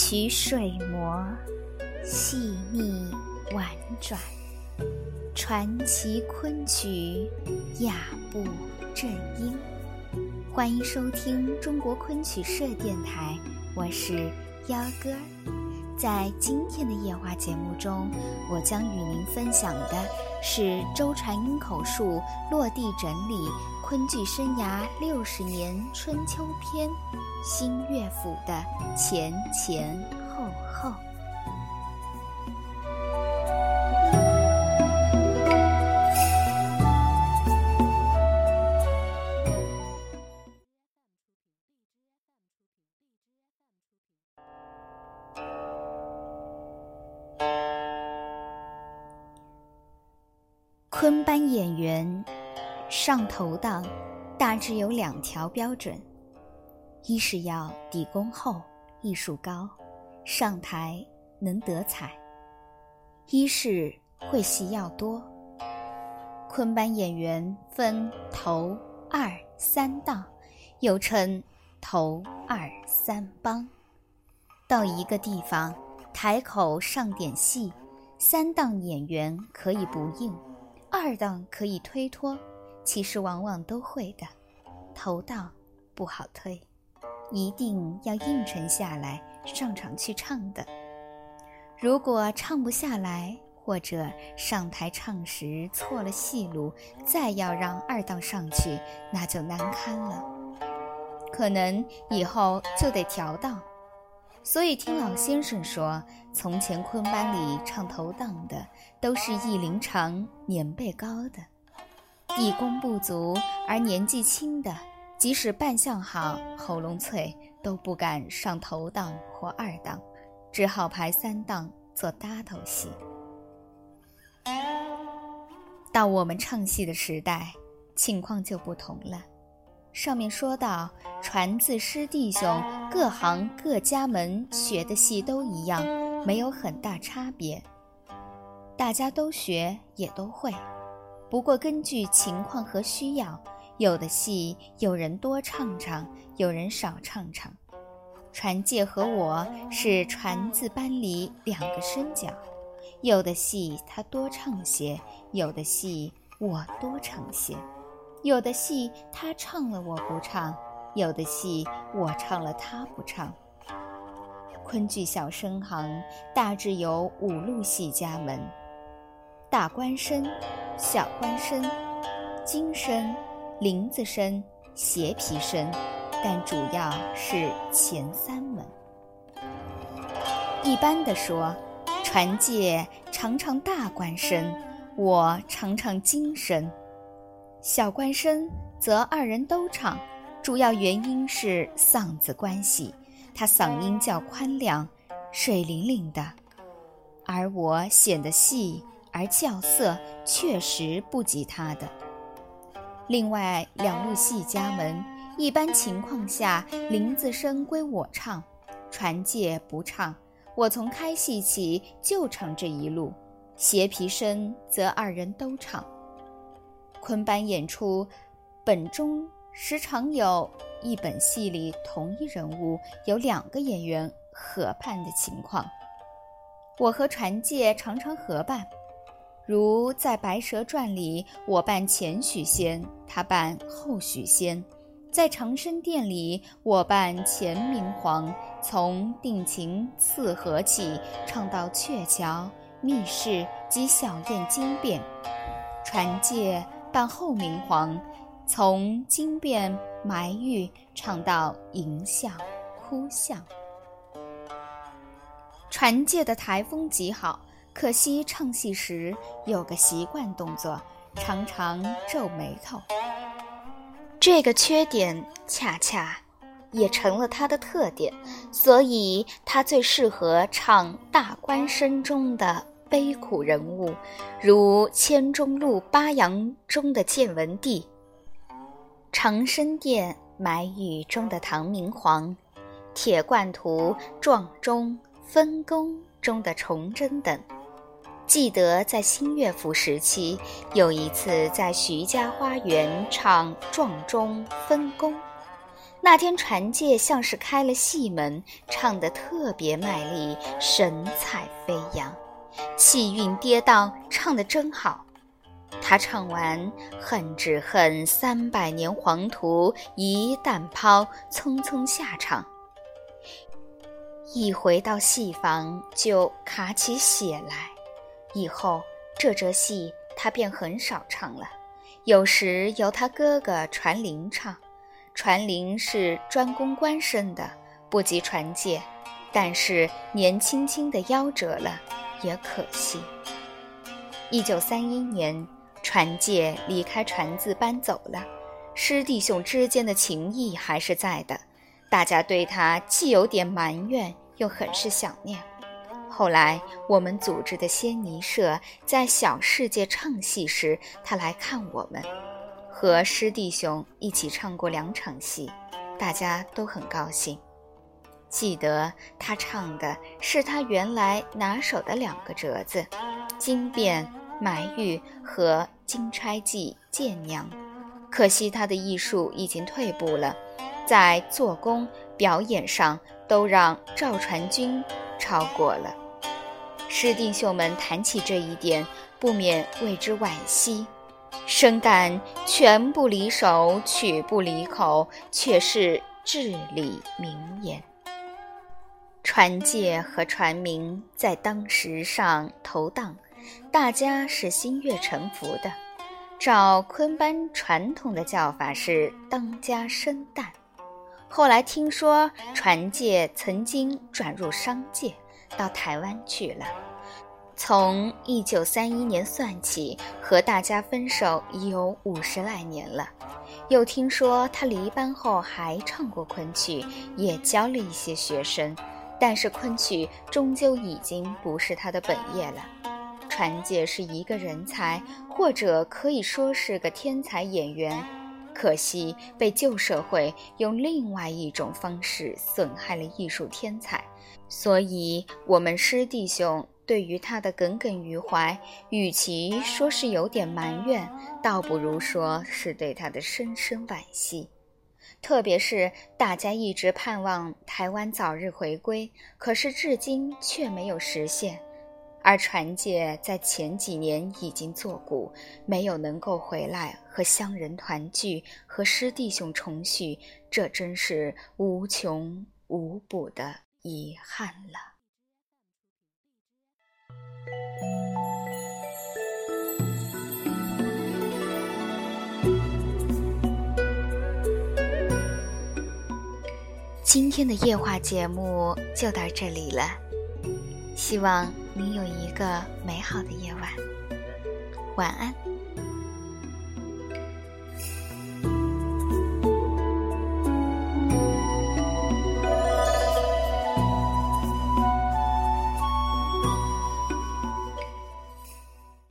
曲水磨，细腻婉转，传奇昆曲，雅步正音。欢迎收听中国昆曲社电台，我是幺哥。在今天的夜话节目中，我将与您分享的是周传英口述落地整理昆剧生涯六十年春秋篇。新乐府的前前后后，昆班演员上头档大致有两条标准。一是要底功厚、艺术高，上台能得彩；一是会戏要多。昆班演员分头、二、三档，又称头、二、三帮。到一个地方，台口上点戏，三档演员可以不应，二档可以推脱，其实往往都会的。头档不好推。一定要应承下来上场去唱的。如果唱不下来，或者上台唱时错了戏路，再要让二档上去，那就难堪了。可能以后就得调档。所以听老先生说，从前昆班里唱头档的，都是艺龄长、年辈高的，底功不足而年纪轻的。即使扮相好、喉咙脆，都不敢上头档或二档，只好排三档做搭头戏。到我们唱戏的时代，情况就不同了。上面说到，传字师弟兄各行各家门学的戏都一样，没有很大差别，大家都学也都会，不过根据情况和需要。有的戏有人多唱唱，有人少唱唱。传介和我是传字班里两个身角，有的戏他多唱些，有的戏我多唱些，有的戏他唱了我不唱，有的戏我唱了他不唱。昆剧小生行大致有五路戏家门：大官生、小官生、京生。林子生、斜皮生，但主要是前三门。一般的说，传介常常大官身，我常常京身。小官身则二人都唱，主要原因是嗓子关系，他嗓音较宽亮，水灵灵的，而我显得细而较色，确实不及他的。另外两路戏家门，一般情况下，林子声归我唱，传介不唱。我从开戏起就唱这一路，斜皮声则二人都唱。昆班演出，本中时常有一本戏里同一人物有两个演员合扮的情况。我和传介常常合扮。如在《白蛇传》里，我扮前许仙，他扮后许仙；在长生殿里，我扮前明皇，从定情刺和起唱到鹊桥、密室及小宴惊变；传介扮后明皇，从惊变埋玉唱到迎相、哭相。传介的台风极好。可惜唱戏时有个习惯动作，常常皱眉头。这个缺点恰恰也成了他的特点，所以他最适合唱大官身中的悲苦人物，如《千钟路八阳》中的建文帝，《长生殿埋玉》中的唐明皇，《铁罐图撞钟分工》中的崇祯等。记得在新乐府时期，有一次在徐家花园唱《撞钟分工》，那天传介像是开了戏门，唱得特别卖力，神采飞扬，气韵跌宕，唱得真好。他唱完“恨只恨三百年黄土一旦抛”，匆匆下场。一回到戏房就卡起血来，以后这折戏他便很少唱了，有时由他哥哥传灵唱。传灵是专攻官声的，不及传介，但是年轻轻的夭折了，也可惜。一九三一年，传介离开传字搬走了，师弟兄之间的情谊还是在的，大家对他既有点埋怨，又很是想念。后来我们组织的仙尼社在小世界唱戏时，他来看我们。和师弟兄一起唱过两场戏，大家都很高兴。记得他唱的是他原来拿手的两个折子，《金变埋玉》和《金钗记见娘》。可惜他的艺术已经退步了，在做工、表演上都让赵传君超过了。师弟兄们谈起这一点，不免为之惋惜。深感拳不离手，曲不离口，却是至理名言。传戒和传名在当时上头档，大家是心悦诚服的。照昆班传统的叫法是当家生旦。后来听说传戒曾经转入商界，到台湾去了。从一九三一年算起，和大家分手已有五十来年了。又听说他离班后还唱过昆曲，也教了一些学生。但是昆曲终究已经不是他的本业了。传介是一个人才，或者可以说是个天才演员，可惜被旧社会用另外一种方式损害了艺术天才。所以，我们师弟兄。对于他的耿耿于怀，与其说是有点埋怨，倒不如说是对他的深深惋惜。特别是大家一直盼望台湾早日回归，可是至今却没有实现。而传界在前几年已经作古，没有能够回来和乡人团聚，和师弟兄重聚，这真是无穷无补的遗憾了。今天的夜话节目就到这里了，希望你有一个美好的夜晚，晚安。